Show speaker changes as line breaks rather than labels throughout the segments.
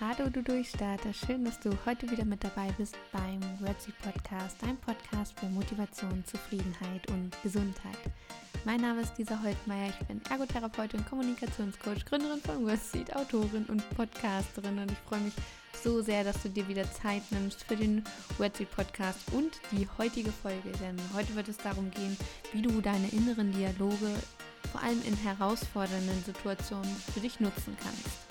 Hallo du Durchstarter, schön, dass du heute wieder mit dabei bist beim Redzy Podcast, dein Podcast für Motivation, Zufriedenheit und Gesundheit. Mein Name ist Lisa Holtmeier, ich bin Ergotherapeutin, Kommunikationscoach, Gründerin von Wordseed, Autorin und Podcasterin und ich freue mich so sehr, dass du dir wieder Zeit nimmst für den Wordseed Podcast und die heutige Folge, denn heute wird es darum gehen, wie du deine inneren Dialoge vor allem in herausfordernden Situationen für dich nutzen kannst.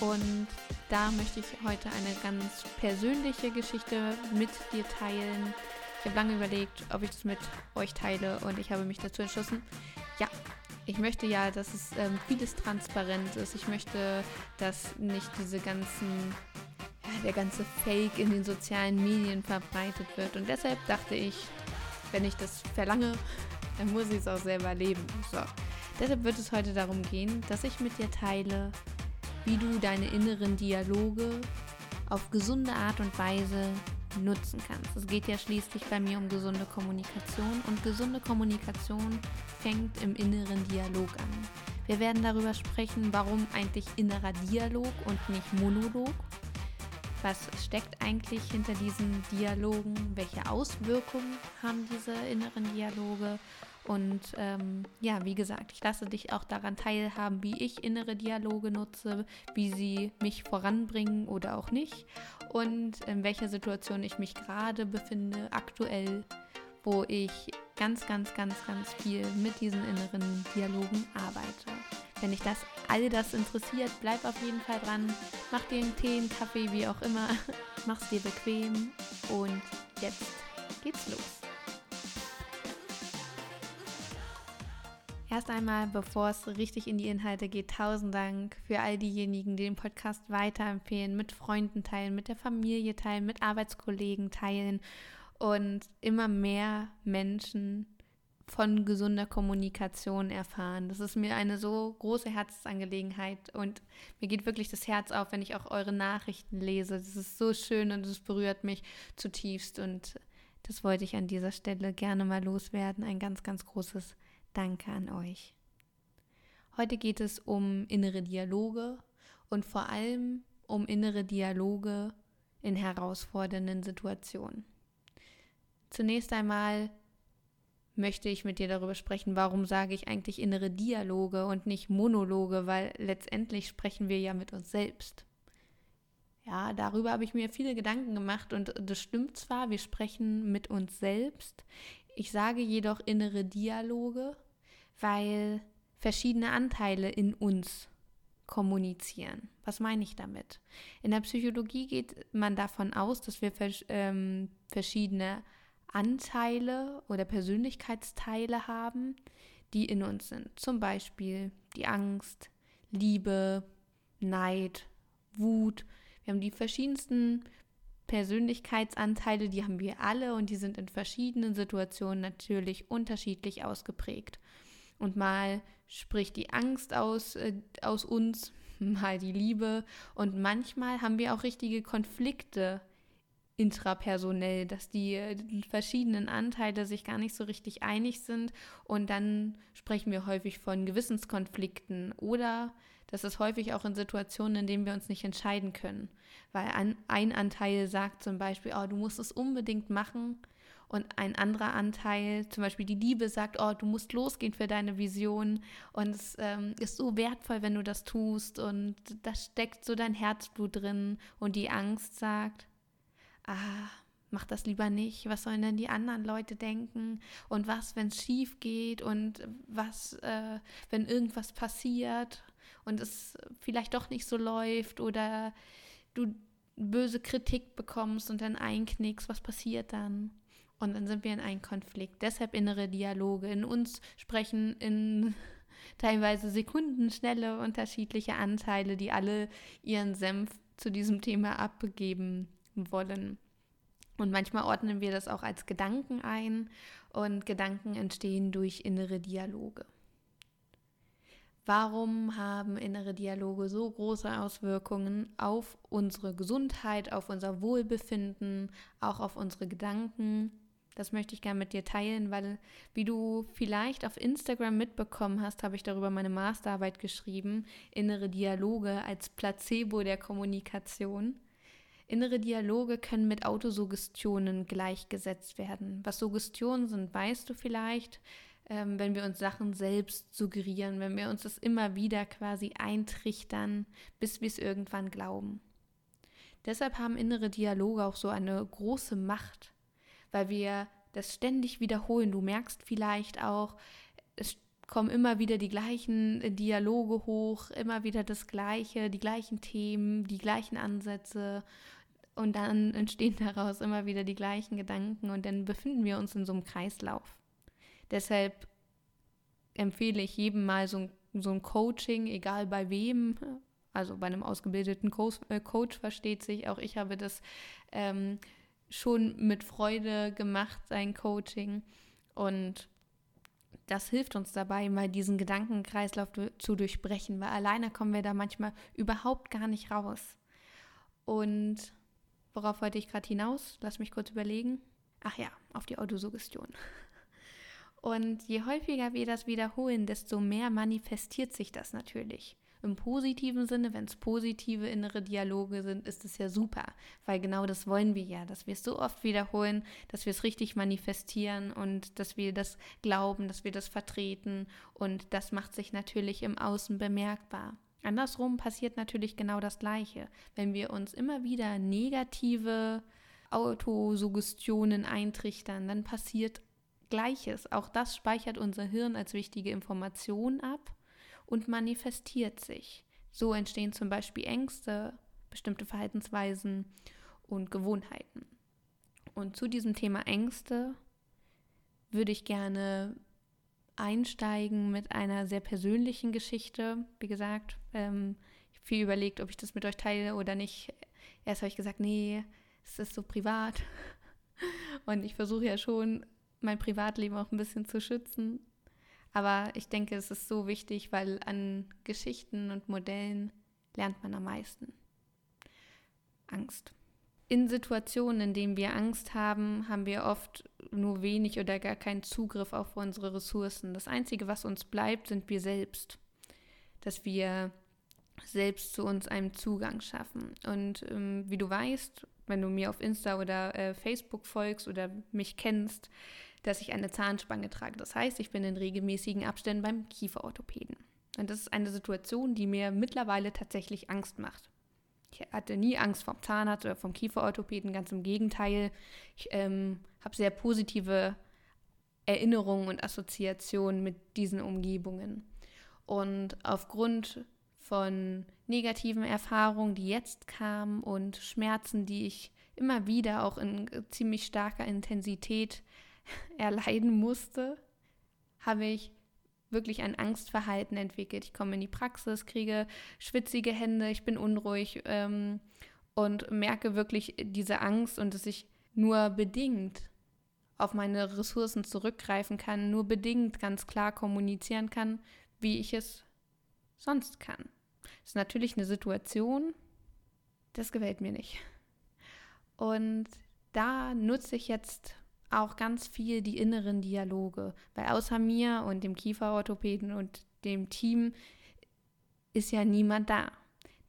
Und da möchte ich heute eine ganz persönliche Geschichte mit dir teilen. Ich habe lange überlegt, ob ich das mit euch teile und ich habe mich dazu entschlossen, ja, ich möchte ja, dass es ähm, vieles transparent ist. Ich möchte, dass nicht diese ganzen, ja, der ganze Fake in den sozialen Medien verbreitet wird. Und deshalb dachte ich, wenn ich das verlange, dann muss ich es auch selber leben. So. Deshalb wird es heute darum gehen, dass ich mit dir teile, wie du deine inneren Dialoge auf gesunde Art und Weise nutzen kannst. Es geht ja schließlich bei mir um gesunde Kommunikation und gesunde Kommunikation fängt im inneren Dialog an. Wir werden darüber sprechen, warum eigentlich innerer Dialog und nicht Monolog. Was steckt eigentlich hinter diesen Dialogen? Welche Auswirkungen haben diese inneren Dialoge? Und ähm, ja, wie gesagt, ich lasse dich auch daran teilhaben, wie ich innere Dialoge nutze, wie sie mich voranbringen oder auch nicht und in welcher Situation ich mich gerade befinde, aktuell, wo ich ganz, ganz, ganz, ganz viel mit diesen inneren Dialogen arbeite. Wenn dich das all das interessiert, bleib auf jeden Fall dran. Mach dir einen Tee, einen Kaffee, wie auch immer. Mach's dir bequem und jetzt geht's los. Erst einmal, bevor es richtig in die Inhalte geht, tausend Dank für all diejenigen, die den Podcast weiterempfehlen, mit Freunden teilen, mit der Familie teilen, mit Arbeitskollegen teilen und immer mehr Menschen von gesunder Kommunikation erfahren. Das ist mir eine so große Herzensangelegenheit und mir geht wirklich das Herz auf, wenn ich auch eure Nachrichten lese. Das ist so schön und es berührt mich zutiefst und das wollte ich an dieser Stelle gerne mal loswerden. Ein ganz, ganz großes Danke an euch. Heute geht es um innere Dialoge und vor allem um innere Dialoge in herausfordernden Situationen. Zunächst einmal möchte ich mit dir darüber sprechen, warum sage ich eigentlich innere Dialoge und nicht Monologe, weil letztendlich sprechen wir ja mit uns selbst. Ja, darüber habe ich mir viele Gedanken gemacht und das stimmt zwar, wir sprechen mit uns selbst. Ich sage jedoch innere Dialoge, weil verschiedene Anteile in uns kommunizieren. Was meine ich damit? In der Psychologie geht man davon aus, dass wir ähm, verschiedene Anteile oder Persönlichkeitsteile haben, die in uns sind. Zum Beispiel die Angst, Liebe, Neid, Wut. Wir haben die verschiedensten Persönlichkeitsanteile, die haben wir alle und die sind in verschiedenen Situationen natürlich unterschiedlich ausgeprägt. Und mal spricht die Angst aus, äh, aus uns, mal die Liebe. Und manchmal haben wir auch richtige Konflikte intrapersonell, dass die, die, verschiedenen Anteile sich gar nicht so richtig einig sind. Und dann sprechen wir häufig von Gewissenskonflikten oder das ist häufig auch in Situationen, in denen wir uns nicht entscheiden können. Weil ein, ein Anteil sagt zum Beispiel, oh, du musst es unbedingt machen und ein anderer Anteil, zum Beispiel die Liebe, sagt, oh, du musst losgehen für deine Vision. Und es ähm, ist so wertvoll, wenn du das tust. Und da steckt so dein Herzblut drin. Und die Angst sagt, ah, mach das lieber nicht, was sollen denn die anderen Leute denken? Und was, wenn es schief geht? Und was, äh, wenn irgendwas passiert? Und es vielleicht doch nicht so läuft oder du böse Kritik bekommst und dann einknickst, was passiert dann? Und dann sind wir in einem Konflikt. Deshalb innere Dialoge. In uns sprechen in teilweise sekundenschnelle unterschiedliche Anteile, die alle ihren Senf zu diesem Thema abgeben wollen. Und manchmal ordnen wir das auch als Gedanken ein und Gedanken entstehen durch innere Dialoge. Warum haben innere Dialoge so große Auswirkungen auf unsere Gesundheit, auf unser Wohlbefinden, auch auf unsere Gedanken? Das möchte ich gerne mit dir teilen, weil, wie du vielleicht auf Instagram mitbekommen hast, habe ich darüber meine Masterarbeit geschrieben, innere Dialoge als Placebo der Kommunikation. Innere Dialoge können mit Autosuggestionen gleichgesetzt werden. Was Suggestionen sind, weißt du vielleicht, ähm, wenn wir uns Sachen selbst suggerieren, wenn wir uns das immer wieder quasi eintrichtern, bis wir es irgendwann glauben. Deshalb haben innere Dialoge auch so eine große Macht, weil wir das ständig wiederholen. Du merkst vielleicht auch, es kommen immer wieder die gleichen äh, Dialoge hoch, immer wieder das Gleiche, die gleichen Themen, die gleichen Ansätze. Und dann entstehen daraus immer wieder die gleichen Gedanken und dann befinden wir uns in so einem Kreislauf. Deshalb empfehle ich jedem mal so ein, so ein Coaching, egal bei wem, also bei einem ausgebildeten Coach, äh, Coach versteht sich. Auch ich habe das ähm, schon mit Freude gemacht, sein Coaching. Und das hilft uns dabei, mal diesen Gedankenkreislauf zu durchbrechen, weil alleine kommen wir da manchmal überhaupt gar nicht raus. Und worauf wollte ich gerade hinaus? Lass mich kurz überlegen. Ach ja, auf die Autosuggestion. Und je häufiger wir das wiederholen, desto mehr manifestiert sich das natürlich. Im positiven Sinne, wenn es positive innere Dialoge sind, ist es ja super, weil genau das wollen wir ja, dass wir es so oft wiederholen, dass wir es richtig manifestieren und dass wir das glauben, dass wir das vertreten und das macht sich natürlich im Außen bemerkbar. Andersrum passiert natürlich genau das Gleiche. Wenn wir uns immer wieder negative Autosuggestionen eintrichtern, dann passiert Gleiches. Auch das speichert unser Hirn als wichtige Information ab und manifestiert sich. So entstehen zum Beispiel Ängste, bestimmte Verhaltensweisen und Gewohnheiten. Und zu diesem Thema Ängste würde ich gerne einsteigen mit einer sehr persönlichen Geschichte. Wie gesagt, ähm, ich habe viel überlegt, ob ich das mit euch teile oder nicht. Erst habe ich gesagt, nee, es ist so privat. Und ich versuche ja schon, mein Privatleben auch ein bisschen zu schützen. Aber ich denke, es ist so wichtig, weil an Geschichten und Modellen lernt man am meisten. Angst. In Situationen, in denen wir Angst haben, haben wir oft nur wenig oder gar keinen Zugriff auf unsere Ressourcen. Das Einzige, was uns bleibt, sind wir selbst. Dass wir selbst zu uns einen Zugang schaffen. Und ähm, wie du weißt, wenn du mir auf Insta oder äh, Facebook folgst oder mich kennst, dass ich eine Zahnspange trage. Das heißt, ich bin in regelmäßigen Abständen beim Kieferorthopäden. Und das ist eine Situation, die mir mittlerweile tatsächlich Angst macht. Ich hatte nie Angst vom Zahnarzt oder vom Kieferorthopäden, ganz im Gegenteil. Ich ähm, habe sehr positive Erinnerungen und Assoziationen mit diesen Umgebungen. Und aufgrund von negativen Erfahrungen, die jetzt kamen und Schmerzen, die ich immer wieder auch in ziemlich starker Intensität erleiden musste, habe ich wirklich ein Angstverhalten entwickelt. Ich komme in die Praxis, kriege schwitzige Hände, ich bin unruhig ähm, und merke wirklich diese Angst und dass ich nur bedingt auf meine Ressourcen zurückgreifen kann, nur bedingt ganz klar kommunizieren kann, wie ich es sonst kann. Das ist natürlich eine Situation, das gefällt mir nicht. Und da nutze ich jetzt auch ganz viel die inneren Dialoge, weil außer mir und dem Kieferorthopäden und dem Team ist ja niemand da.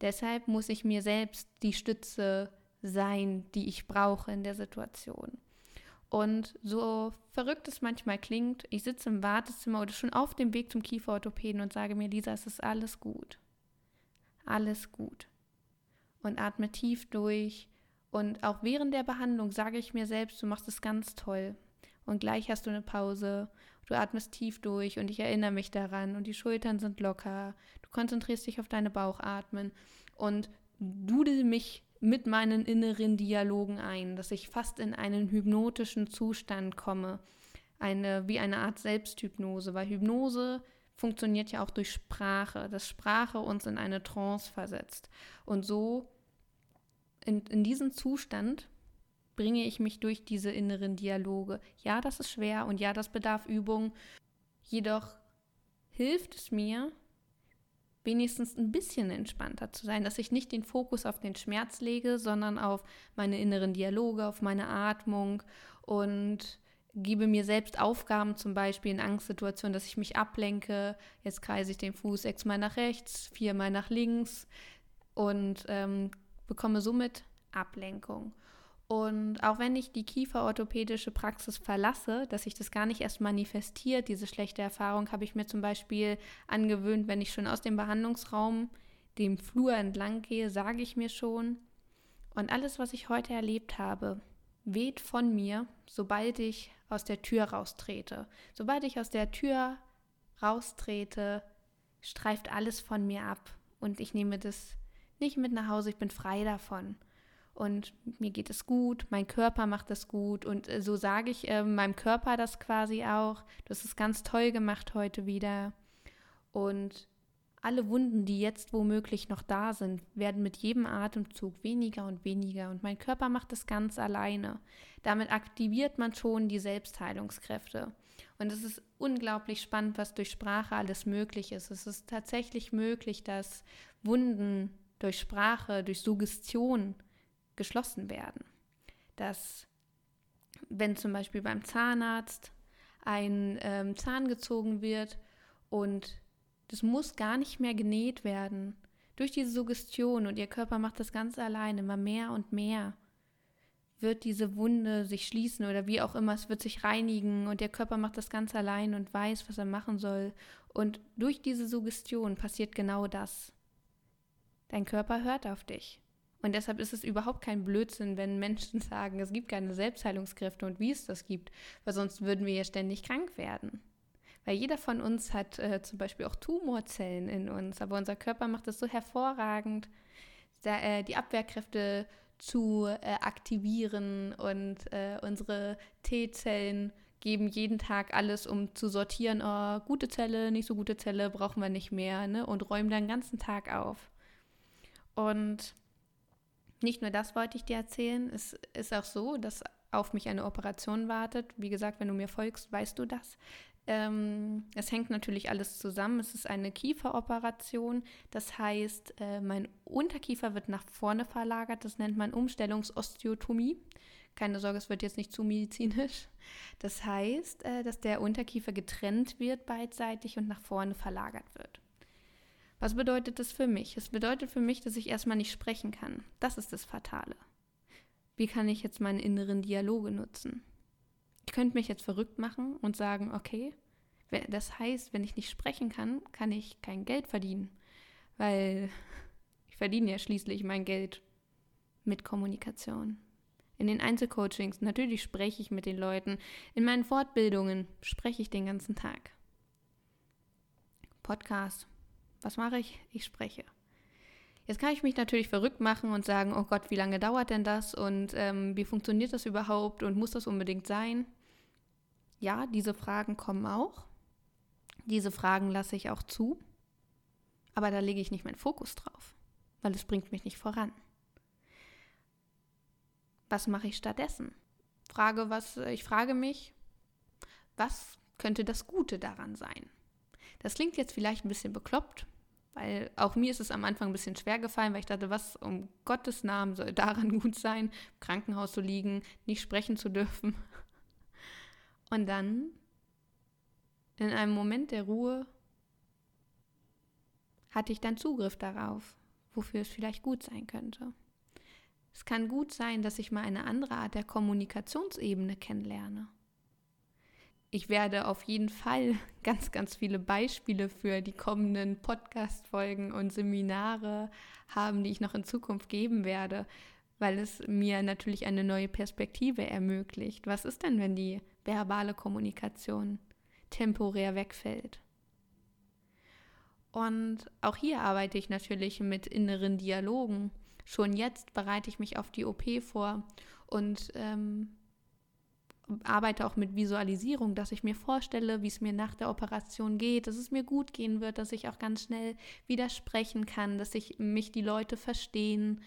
Deshalb muss ich mir selbst die Stütze sein, die ich brauche in der Situation. Und so verrückt es manchmal klingt, ich sitze im Wartezimmer oder schon auf dem Weg zum Kieferorthopäden und sage mir, Lisa, es ist alles gut. Alles gut. Und atme tief durch und auch während der Behandlung sage ich mir selbst, du machst es ganz toll. Und gleich hast du eine Pause, du atmest tief durch und ich erinnere mich daran und die Schultern sind locker. Du konzentrierst dich auf deine Bauchatmen und dudel mich mit meinen inneren Dialogen ein, dass ich fast in einen hypnotischen Zustand komme. Eine, wie eine Art Selbsthypnose, weil Hypnose funktioniert ja auch durch Sprache, dass Sprache uns in eine Trance versetzt. Und so in, in diesen Zustand bringe ich mich durch diese inneren Dialoge. Ja, das ist schwer und ja, das bedarf Übung. Jedoch hilft es mir, wenigstens ein bisschen entspannter zu sein, dass ich nicht den Fokus auf den Schmerz lege, sondern auf meine inneren Dialoge, auf meine Atmung und gebe mir selbst Aufgaben, zum Beispiel in Angstsituationen, dass ich mich ablenke. Jetzt kreise ich den Fuß sechsmal nach rechts, viermal nach links und ähm, bekomme somit Ablenkung. Und auch wenn ich die kieferorthopädische Praxis verlasse, dass sich das gar nicht erst manifestiert, diese schlechte Erfahrung, habe ich mir zum Beispiel angewöhnt, wenn ich schon aus dem Behandlungsraum dem Flur entlang gehe, sage ich mir schon, und alles, was ich heute erlebt habe, weht von mir, sobald ich aus der Tür raustrete. Sobald ich aus der Tür raustrete, streift alles von mir ab und ich nehme das nicht mit nach Hause, ich bin frei davon. Und mir geht es gut, mein Körper macht es gut und äh, so sage ich äh, meinem Körper das quasi auch. Du hast es ganz toll gemacht heute wieder. Und alle Wunden, die jetzt womöglich noch da sind, werden mit jedem Atemzug weniger und weniger und mein Körper macht es ganz alleine. Damit aktiviert man schon die Selbstheilungskräfte. Und es ist unglaublich spannend, was durch Sprache alles möglich ist. Es ist tatsächlich möglich, dass Wunden durch Sprache, durch Suggestion geschlossen werden. Dass, wenn zum Beispiel beim Zahnarzt ein ähm, Zahn gezogen wird und das muss gar nicht mehr genäht werden. Durch diese Suggestion und ihr Körper macht das ganz allein, immer mehr und mehr wird diese Wunde sich schließen oder wie auch immer, es wird sich reinigen und der Körper macht das ganz allein und weiß, was er machen soll. Und durch diese Suggestion passiert genau das. Dein Körper hört auf dich. Und deshalb ist es überhaupt kein Blödsinn, wenn Menschen sagen, es gibt keine Selbstheilungskräfte und wie es das gibt, weil sonst würden wir ja ständig krank werden. Weil jeder von uns hat äh, zum Beispiel auch Tumorzellen in uns, aber unser Körper macht es so hervorragend, da, äh, die Abwehrkräfte zu äh, aktivieren und äh, unsere T-Zellen geben jeden Tag alles, um zu sortieren, oh, gute Zelle, nicht so gute Zelle, brauchen wir nicht mehr, ne? und räumen dann den ganzen Tag auf. Und nicht nur das wollte ich dir erzählen, es ist auch so, dass auf mich eine Operation wartet. Wie gesagt, wenn du mir folgst, weißt du das. Ähm, es hängt natürlich alles zusammen. Es ist eine Kieferoperation. Das heißt, äh, mein Unterkiefer wird nach vorne verlagert. Das nennt man Umstellungsosteotomie. Keine Sorge, es wird jetzt nicht zu medizinisch. Das heißt, äh, dass der Unterkiefer getrennt wird beidseitig und nach vorne verlagert wird. Was bedeutet das für mich? Es bedeutet für mich, dass ich erstmal nicht sprechen kann. Das ist das Fatale. Wie kann ich jetzt meine inneren Dialoge nutzen? Ich könnte mich jetzt verrückt machen und sagen, okay, das heißt, wenn ich nicht sprechen kann, kann ich kein Geld verdienen, weil ich verdiene ja schließlich mein Geld mit Kommunikation. In den Einzelcoachings, natürlich spreche ich mit den Leuten. In meinen Fortbildungen spreche ich den ganzen Tag. Podcast. Was mache ich? Ich spreche. Jetzt kann ich mich natürlich verrückt machen und sagen, oh Gott, wie lange dauert denn das und ähm, wie funktioniert das überhaupt und muss das unbedingt sein? Ja, diese Fragen kommen auch. Diese Fragen lasse ich auch zu. Aber da lege ich nicht meinen Fokus drauf, weil es bringt mich nicht voran. Was mache ich stattdessen? Frage, was, ich frage mich, was könnte das Gute daran sein? Das klingt jetzt vielleicht ein bisschen bekloppt, weil auch mir ist es am Anfang ein bisschen schwer gefallen, weil ich dachte, was um Gottes Namen soll daran gut sein, im Krankenhaus zu liegen, nicht sprechen zu dürfen. Und dann, in einem Moment der Ruhe, hatte ich dann Zugriff darauf, wofür es vielleicht gut sein könnte. Es kann gut sein, dass ich mal eine andere Art der Kommunikationsebene kennenlerne ich werde auf jeden Fall ganz, ganz viele Beispiele für die kommenden Podcast-Folgen und Seminare haben, die ich noch in Zukunft geben werde, weil es mir natürlich eine neue Perspektive ermöglicht. Was ist denn, wenn die verbale Kommunikation temporär wegfällt? Und auch hier arbeite ich natürlich mit inneren Dialogen. Schon jetzt bereite ich mich auf die OP vor und ähm, arbeite auch mit Visualisierung, dass ich mir vorstelle, wie es mir nach der Operation geht, dass es mir gut gehen wird, dass ich auch ganz schnell widersprechen kann, dass ich mich die Leute verstehen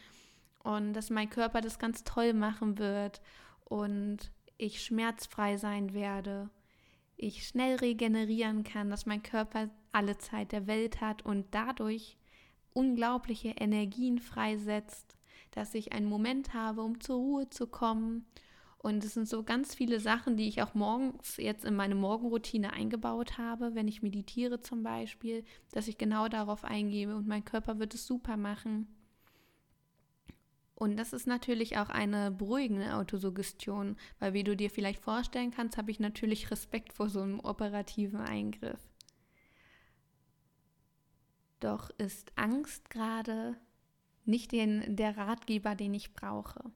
und dass mein Körper das ganz toll machen wird und ich schmerzfrei sein werde, ich schnell regenerieren kann, dass mein Körper alle Zeit der Welt hat und dadurch unglaubliche Energien freisetzt, dass ich einen Moment habe, um zur Ruhe zu kommen Und es sind so ganz viele Sachen, die ich auch morgens jetzt in meine Morgenroutine eingebaut habe, wenn ich meditiere zum Beispiel, dass ich genau darauf eingebe und mein Körper wird es super machen. Und das ist natürlich auch eine beruhigende Autosuggestion, weil wie du dir vielleicht vorstellen kannst, habe ich natürlich Respekt vor so einem operativen Eingriff. Doch ist Angst gerade nicht den, der Ratgeber, den ich brauche.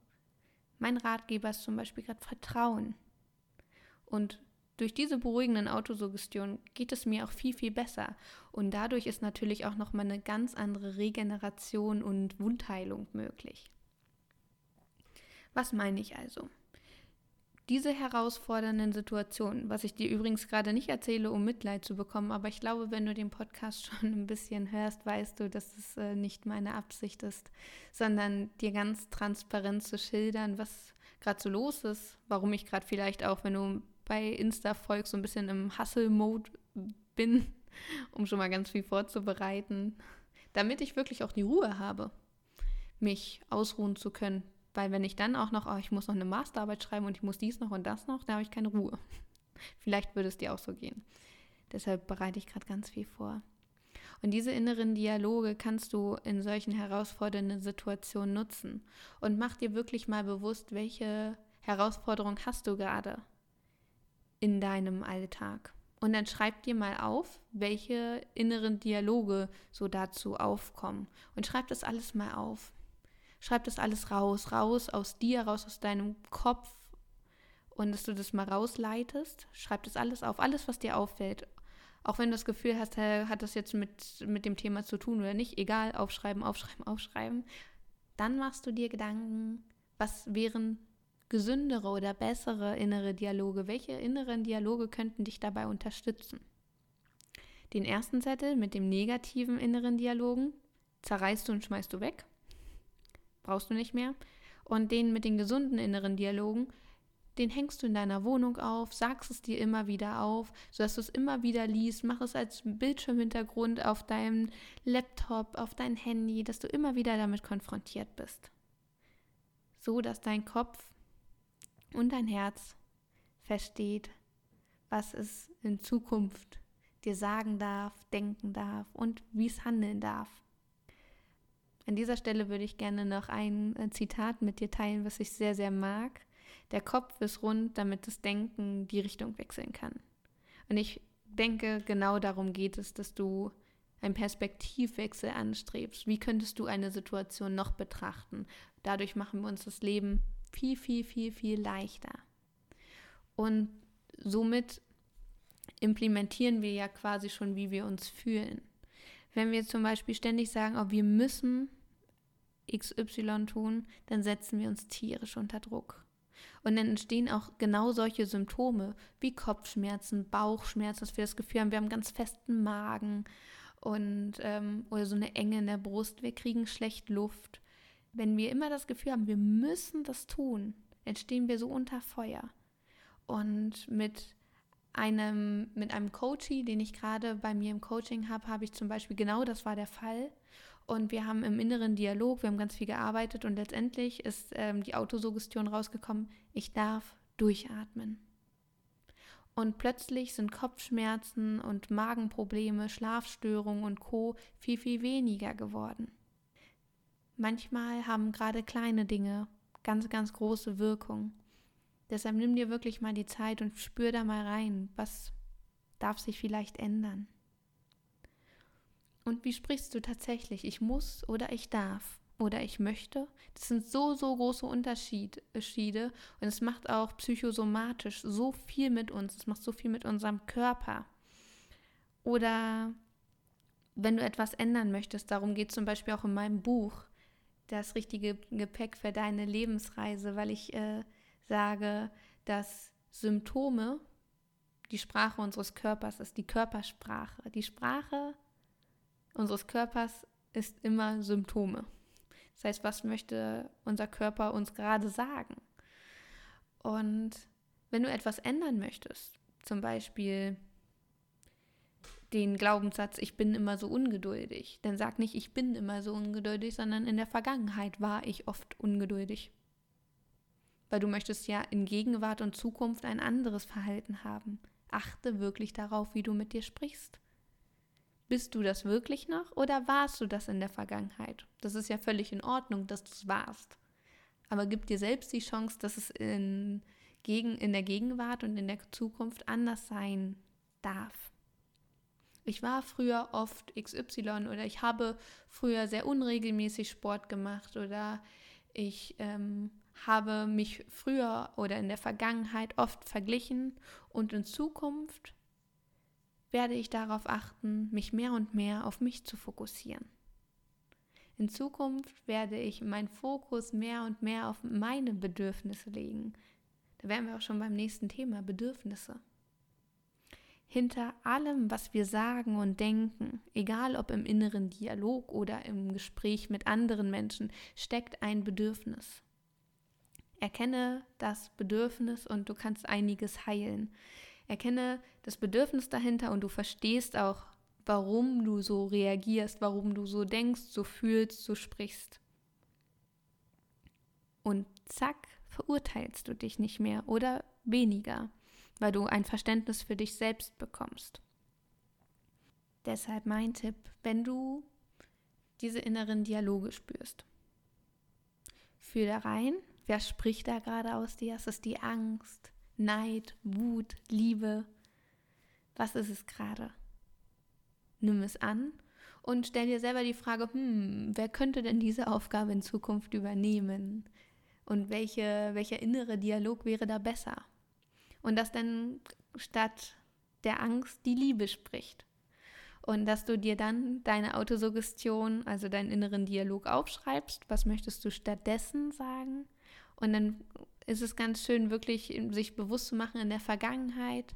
Mein Ratgeber ist zum Beispiel gerade Vertrauen. Und durch diese beruhigenden Autosuggestionen geht es mir auch viel, viel besser. Und dadurch ist natürlich auch nochmal eine ganz andere Regeneration und Wundheilung möglich. Was meine ich also? Diese herausfordernden Situationen, was ich dir übrigens gerade nicht erzähle, um Mitleid zu bekommen, aber ich glaube, wenn du den Podcast schon ein bisschen hörst, weißt du, dass es äh, nicht meine Absicht ist, sondern dir ganz transparent zu schildern, was gerade so los ist, warum ich gerade vielleicht auch, wenn du bei Insta folgst, so ein bisschen im Hustle-Mode bin, um schon mal ganz viel vorzubereiten, damit ich wirklich auch die Ruhe habe, mich ausruhen zu können, weil wenn ich dann auch noch, oh, ich muss noch eine Masterarbeit schreiben und ich muss dies noch und das noch, da habe ich keine Ruhe. Vielleicht würde es dir auch so gehen. Deshalb bereite ich gerade ganz viel vor. Und diese inneren Dialoge kannst du in solchen herausfordernden Situationen nutzen. Und mach dir wirklich mal bewusst, welche Herausforderung hast du gerade in deinem Alltag. Und dann schreib dir mal auf, welche inneren Dialoge so dazu aufkommen. Und schreib das alles mal auf. Schreib das alles raus, raus aus dir, raus aus deinem Kopf und dass du das mal rausleitest. Schreib das alles auf, alles, was dir auffällt. Auch wenn du das Gefühl hast, hat das jetzt mit, mit dem Thema zu tun oder nicht, egal, aufschreiben, aufschreiben, aufschreiben. Dann machst du dir Gedanken, was wären gesündere oder bessere innere Dialoge? Welche inneren Dialoge könnten dich dabei unterstützen? Den ersten Zettel mit dem negativen inneren Dialogen zerreißt du und schmeißt du weg brauchst du nicht mehr. Und den mit den gesunden inneren Dialogen, den hängst du in deiner Wohnung auf, sagst es dir immer wieder auf, sodass du es immer wieder liest, mach es als Bildschirmhintergrund auf deinem Laptop, auf dein Handy, dass du immer wieder damit konfrontiert bist. So dass dein Kopf und dein Herz versteht, was es in Zukunft dir sagen darf, denken darf und wie es handeln darf. An dieser Stelle würde ich gerne noch ein äh, Zitat mit dir teilen, was ich sehr, sehr mag. Der Kopf ist rund, damit das Denken die Richtung wechseln kann. Und ich denke, genau darum geht es, dass du einen Perspektivwechsel anstrebst. Wie könntest du eine Situation noch betrachten? Dadurch machen wir uns das Leben viel, viel, viel, viel leichter. Und somit implementieren wir ja quasi schon, wie wir uns fühlen. Wenn wir zum Beispiel ständig sagen, oh, wir müssen XY tun, dann setzen wir uns tierisch unter Druck. Und dann entstehen auch genau solche Symptome wie Kopfschmerzen, Bauchschmerzen, dass wir das Gefühl haben, wir haben ganz festen Magen und ähm, oder so eine Enge in der Brust, wir kriegen schlecht Luft. Wenn wir immer das Gefühl haben, wir müssen das tun, entstehen wir so unter Feuer. Und mit einem, mit einem Coachie, den ich gerade bei mir im Coaching habe, habe ich zum Beispiel genau das war der Fall. Und wir haben im inneren Dialog, wir haben ganz viel gearbeitet und letztendlich ist ähm, die Autosuggestion rausgekommen, ich darf durchatmen. Und plötzlich sind Kopfschmerzen und Magenprobleme, Schlafstörungen und Co viel, viel weniger geworden. Manchmal haben gerade kleine Dinge ganz, ganz große Wirkung. Deshalb nimm dir wirklich mal die Zeit und spür da mal rein, was darf sich vielleicht ändern. Und wie sprichst du tatsächlich? Ich muss oder ich darf oder ich möchte? Das sind so, so große Unterschiede und es macht auch psychosomatisch so viel mit uns. Es macht so viel mit unserem Körper. Oder wenn du etwas ändern möchtest, darum geht zum Beispiel auch in meinem Buch, das richtige Gepäck für deine Lebensreise, weil ich äh, sage, dass Symptome die Sprache unseres Körpers ist, die Körpersprache. Die Sprache unseres Körpers ist immer Symptome. Das heißt, was möchte unser Körper uns gerade sagen? Und wenn du etwas ändern möchtest, zum Beispiel den Glaubenssatz, ich bin immer so ungeduldig, dann sag nicht, ich bin immer so ungeduldig, sondern in der Vergangenheit war ich oft ungeduldig. weil du möchtest ja in Gegenwart und Zukunft ein anderes Verhalten haben. Achte wirklich darauf, wie du mit dir sprichst. Bist du das wirklich noch oder warst du das in der Vergangenheit? Das ist ja völlig in Ordnung, dass du es warst. Aber gib dir selbst die Chance, dass es in, gegen, in der Gegenwart und in der Zukunft anders sein darf. Ich war früher oft XY oder ich habe früher sehr unregelmäßig Sport gemacht oder ich ähm, habe mich früher oder in der Vergangenheit oft verglichen und in Zukunft werde ich darauf achten, mich mehr und mehr auf mich zu fokussieren. In Zukunft werde ich meinen Fokus mehr und mehr auf meine Bedürfnisse legen. Da wären wir auch schon beim nächsten Thema, Bedürfnisse. Hinter allem, was wir sagen und denken, egal ob im inneren Dialog oder im Gespräch mit anderen Menschen, steckt ein Bedürfnis. Erkenne das Bedürfnis und du kannst einiges heilen. Erkenne das Bedürfnis dahinter und du verstehst auch, warum du so reagierst, warum du so denkst, so fühlst, so sprichst. Und zack, verurteilst du dich nicht mehr oder weniger, weil du ein Verständnis für dich selbst bekommst. Deshalb mein Tipp, wenn du diese inneren Dialoge spürst, fühl da rein, Wer spricht da gerade aus dir? Ist es die Angst, Neid, Wut, Liebe? Was ist es gerade? Nimm es an und stell dir selber die Frage, hm, wer könnte denn diese Aufgabe in Zukunft übernehmen? Und welche, welcher innere Dialog wäre da besser? Und dass dann statt der Angst die Liebe spricht. Und dass du dir dann deine Autosuggestion, also deinen inneren Dialog aufschreibst. Was möchtest du stattdessen sagen? Und dann ist es ganz schön, wirklich sich bewusst zu machen, in der Vergangenheit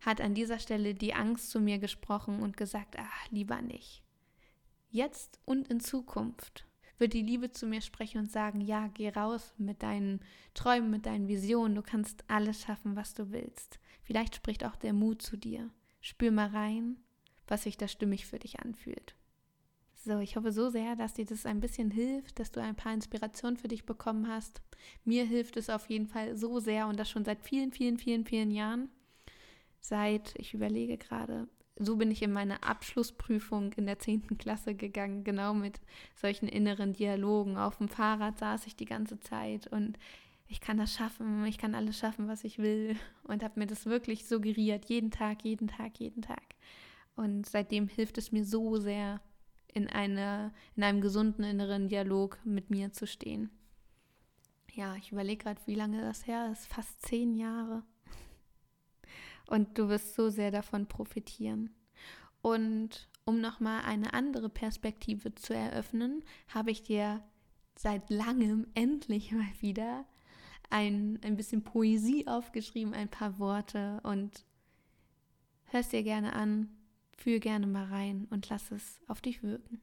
hat an dieser Stelle die Angst zu mir gesprochen und gesagt, ach, lieber nicht. Jetzt und in Zukunft wird die Liebe zu mir sprechen und sagen, ja, geh raus mit deinen Träumen, mit deinen Visionen, du kannst alles schaffen, was du willst. Vielleicht spricht auch der Mut zu dir. Spür mal rein, was sich da stimmig für dich anfühlt. So, ich hoffe so sehr, dass dir das ein bisschen hilft, dass du ein paar Inspirationen für dich bekommen hast. Mir hilft es auf jeden Fall so sehr und das schon seit vielen, vielen, vielen, vielen Jahren. Seit, ich überlege gerade, so bin ich in meine Abschlussprüfung in der 10. Klasse gegangen, genau mit solchen inneren Dialogen. Auf dem Fahrrad saß ich die ganze Zeit und ich kann das schaffen, ich kann alles schaffen, was ich will und habe mir das wirklich suggeriert, jeden Tag, jeden Tag, jeden Tag. Und seitdem hilft es mir so sehr, in, eine, in einem gesunden inneren Dialog mit mir zu stehen. Ja, ich überlege gerade, wie lange das her ist. Fast zehn Jahre. Und du wirst so sehr davon profitieren. Und um nochmal eine andere Perspektive zu eröffnen, habe ich dir seit langem endlich mal wieder ein, ein bisschen Poesie aufgeschrieben, ein paar Worte und hörst dir gerne an, Fühl gerne mal rein und lass es auf dich wirken.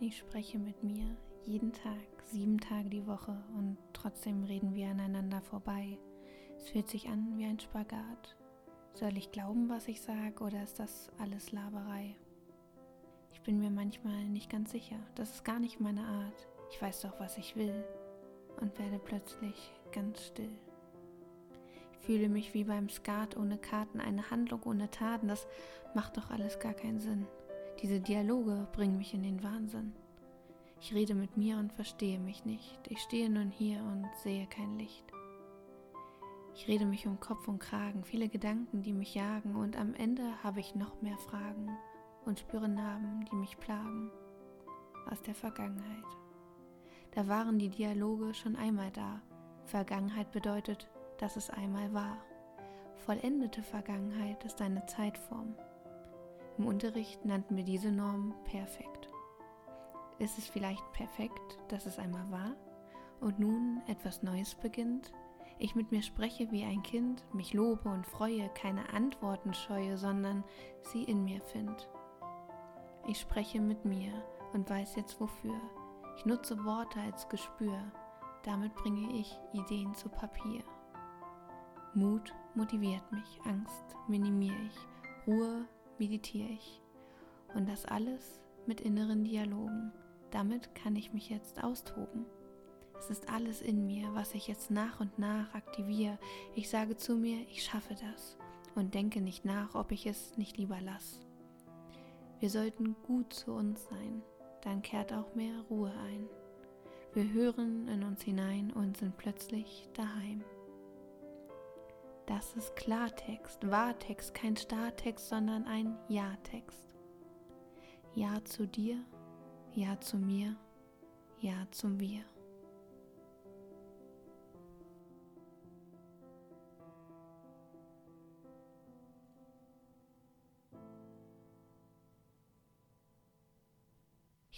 Ich spreche mit mir jeden Tag, sieben Tage die Woche und trotzdem reden wir aneinander vorbei. Es fühlt sich an wie ein Spagat. Soll ich glauben, was ich sage, oder ist das alles Laberei? Ich bin mir manchmal nicht ganz sicher. Das ist gar nicht meine Art. Ich weiß doch, was ich will und werde plötzlich ganz still. Ich fühle mich wie beim Skat ohne Karten, eine Handlung ohne Taten, das macht doch alles gar keinen Sinn. Diese Dialoge bringen mich in den Wahnsinn. Ich rede mit mir und verstehe mich nicht. Ich stehe nun hier und sehe kein Licht. Ich rede mich um Kopf und Kragen, viele Gedanken, die mich jagen, und am Ende habe ich noch mehr Fragen und spüre Narben, die mich plagen aus der Vergangenheit. Da waren die Dialoge schon einmal da. Vergangenheit bedeutet, dass es einmal war. Vollendete Vergangenheit ist eine Zeitform. Im Unterricht nannten wir diese Norm perfekt. Ist es vielleicht perfekt, dass es einmal war und nun etwas Neues beginnt? Ich mit mir spreche wie ein Kind, mich lobe und freue, keine Antworten scheue, sondern sie in mir find. Ich spreche mit mir und weiß jetzt wofür. Ich nutze Worte als Gespür, damit bringe ich Ideen zu Papier. Mut motiviert mich, Angst minimiere ich, Ruhe meditiere ich. Und das alles mit inneren Dialogen. Damit kann ich mich jetzt austoben. Es ist alles in mir, was ich jetzt nach und nach aktiviere. Ich sage zu mir, ich schaffe das und denke nicht nach, ob ich es nicht lieber lasse. Wir sollten gut zu uns sein, dann kehrt auch mehr Ruhe ein. Wir hören in uns hinein und sind plötzlich daheim. Das ist Klartext, Wahrtext, kein Startext, sondern ein Ja-Text. Ja zu dir, Ja zu mir, Ja zum Wir.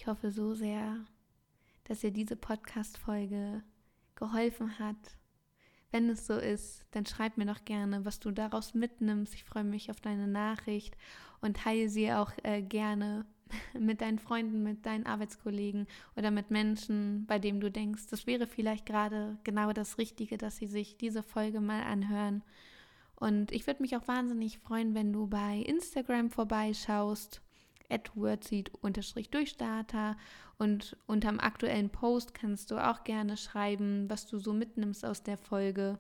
Ich hoffe so sehr, dass dir diese Podcast-Folge geholfen hat. Wenn es so ist, dann schreib mir doch gerne, was du daraus mitnimmst. Ich freue mich auf deine Nachricht und teile sie auch äh, gerne mit deinen Freunden, mit deinen Arbeitskollegen oder mit Menschen, bei denen du denkst, das wäre vielleicht gerade genau das Richtige, dass sie sich diese Folge mal anhören. Und ich würde mich auch wahnsinnig freuen, wenn du bei Instagram vorbeischaust wordseed-durchstarter und unterm aktuellen Post kannst du auch gerne schreiben, was du so mitnimmst aus der Folge.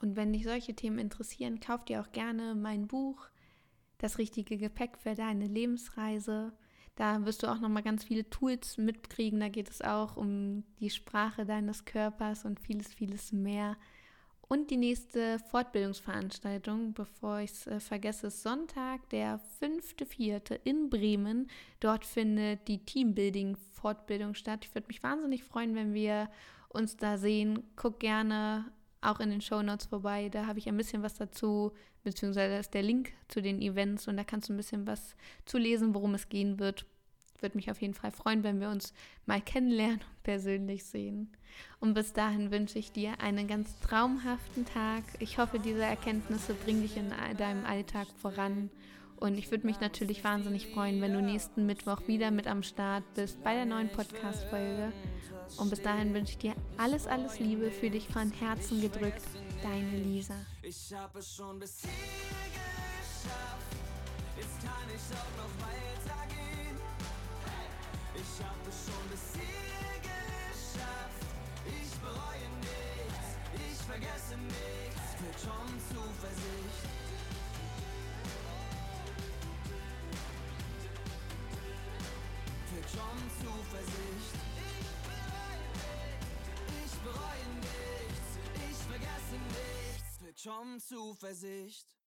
Und wenn dich solche Themen interessieren, kauf dir auch gerne mein Buch Das richtige Gepäck für deine Lebensreise. Da wirst du auch noch mal ganz viele Tools mitkriegen. Da geht es auch um die Sprache deines Körpers und vieles, vieles mehr. Und die nächste Fortbildungsveranstaltung, bevor ich es äh, vergesse, ist Sonntag, der 5.4. in Bremen. Dort findet die Teambuilding-Fortbildung statt. Ich würde mich wahnsinnig freuen, wenn wir uns da sehen. Guck gerne auch in den Show Notes vorbei. Da habe ich ein bisschen was dazu, beziehungsweise da ist der Link zu den Events und da kannst du ein bisschen was zu lesen, worum es gehen wird würde mich auf jeden Fall freuen, wenn wir uns mal kennenlernen und persönlich sehen. Und bis dahin wünsche ich dir einen ganz traumhaften Tag. Ich hoffe, diese Erkenntnisse bringen dich in deinem Alltag voran. Und ich würde mich natürlich wahnsinnig freuen, wenn du nächsten Mittwoch wieder mit am Start bist bei der neuen Podcast-Folge. Und bis dahin wünsche ich dir alles, alles Liebe für dich von Herzen gedrückt. Deine Lisa. Ich habe es schon bis hier geschafft. Jetzt kann ich auch noch weitergehen. Bis hier geschafft. Ich bereue nichts, ich vergesse nichts. Für schon Zuversicht. Für schon Zuversicht. Ich bereue nichts, ich vergesse nichts. Für schon Zuversicht.